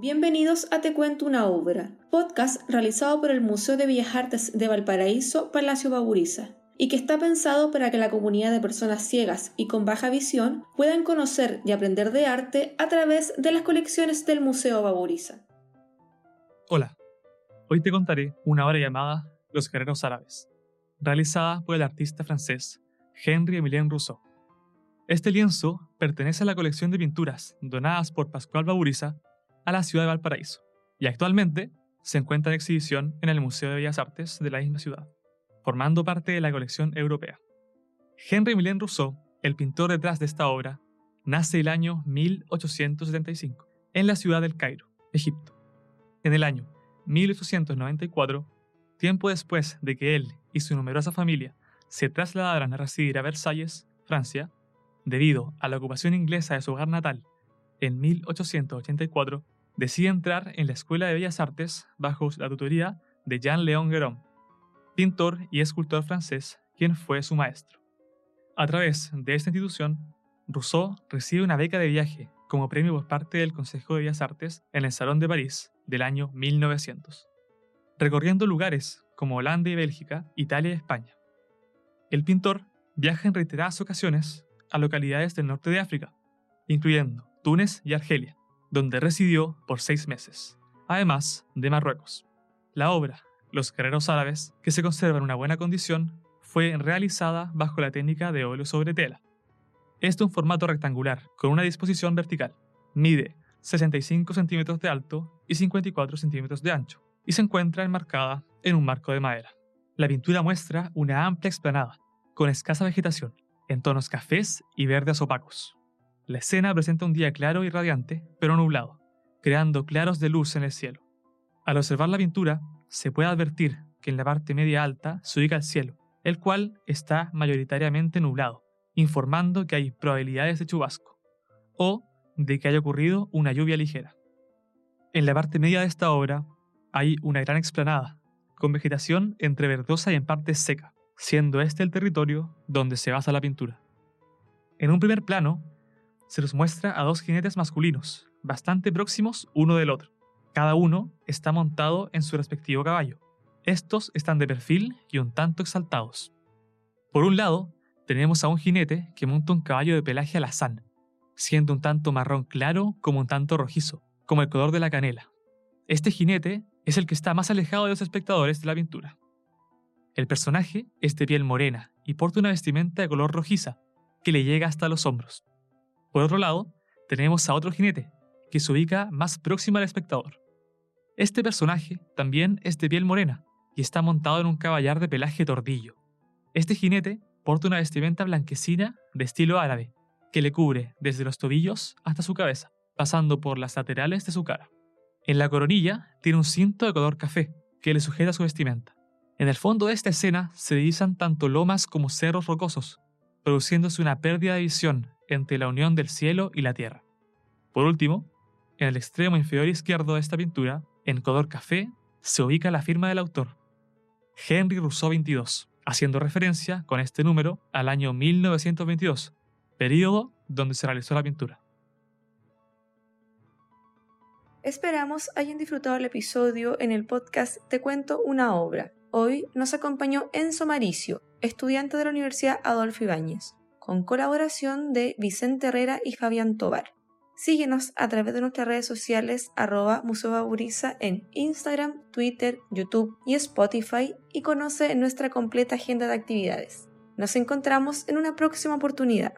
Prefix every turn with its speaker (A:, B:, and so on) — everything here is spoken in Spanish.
A: Bienvenidos a Te Cuento una Obra, podcast realizado por el Museo de Bellas Artes de Valparaíso, Palacio Baburiza, y que está pensado para que la comunidad de personas ciegas y con baja visión puedan conocer y aprender de arte a través de las colecciones del Museo Baburiza.
B: Hola, hoy te contaré una obra llamada Los Guerreros Árabes, realizada por el artista francés Henri Emilien Rousseau. Este lienzo pertenece a la colección de pinturas donadas por Pascual Baburiza a la ciudad de Valparaíso y actualmente se encuentra en exhibición en el Museo de Bellas Artes de la misma ciudad, formando parte de la colección europea. Henri Emilien Rousseau, el pintor detrás de esta obra, nace el año 1875 en la ciudad del Cairo, Egipto. En el año 1894, tiempo después de que él y su numerosa familia se trasladaran a residir a Versalles, Francia, debido a la ocupación inglesa de su hogar natal en 1884, decide entrar en la Escuela de Bellas Artes bajo la tutoría de Jean-Léon Guéron, pintor y escultor francés, quien fue su maestro. A través de esta institución, Rousseau recibe una beca de viaje como premio por parte del Consejo de Bellas Artes en el Salón de París del año 1900, recorriendo lugares como Holanda y Bélgica, Italia y España. El pintor viaja en reiteradas ocasiones a localidades del norte de África, incluyendo Túnez y Argelia, donde residió por seis meses, además de Marruecos. La obra, Los guerreros árabes, que se conserva en una buena condición, fue realizada bajo la técnica de óleo sobre tela. Es de un formato rectangular, con una disposición vertical. Mide 65 centímetros de alto y 54 centímetros de ancho, y se encuentra enmarcada en un marco de madera. La pintura muestra una amplia explanada, con escasa vegetación, en tonos cafés y verdes opacos. La escena presenta un día claro y radiante, pero nublado, creando claros de luz en el cielo. Al observar la pintura, se puede advertir que en la parte media alta se ubica el cielo, el cual está mayoritariamente nublado, informando que hay probabilidades de chubasco, o de que haya ocurrido una lluvia ligera. En la parte media de esta obra hay una gran explanada, con vegetación entre verdosa y en parte seca, siendo este el territorio donde se basa la pintura. En un primer plano se nos muestra a dos jinetes masculinos, bastante próximos uno del otro. Cada uno está montado en su respectivo caballo. Estos están de perfil y un tanto exaltados. Por un lado, tenemos a un jinete que monta un caballo de pelaje alazán, siendo un tanto marrón claro como un tanto rojizo, como el color de la canela. Este jinete es el que está más alejado de los espectadores de la pintura. El personaje es de piel morena y porta una vestimenta de color rojiza que le llega hasta los hombros. Por otro lado, tenemos a otro jinete, que se ubica más próximo al espectador. Este personaje también es de piel morena y está montado en un caballar de pelaje tordillo. Este jinete porta una vestimenta blanquecina de estilo árabe, que le cubre desde los tobillos hasta su cabeza, pasando por las laterales de su cara. En la coronilla tiene un cinto de color café, que le sujeta su vestimenta. En el fondo de esta escena se divisan tanto lomas como cerros rocosos, produciéndose una pérdida de visión entre la unión del cielo y la tierra. Por último, en el extremo inferior izquierdo de esta pintura, en color café, se ubica la firma del autor, Henry Rousseau 22, haciendo referencia con este número al año 1922, periodo donde se realizó la pintura.
A: Esperamos hayan disfrutado el episodio en el podcast Te cuento una obra. Hoy nos acompañó Enzo Maricio, estudiante de la Universidad Adolfo Ibáñez con colaboración de Vicente Herrera y Fabián Tobar. Síguenos a través de nuestras redes sociales arroba Museo en Instagram, Twitter, YouTube y Spotify y conoce nuestra completa agenda de actividades. Nos encontramos en una próxima oportunidad.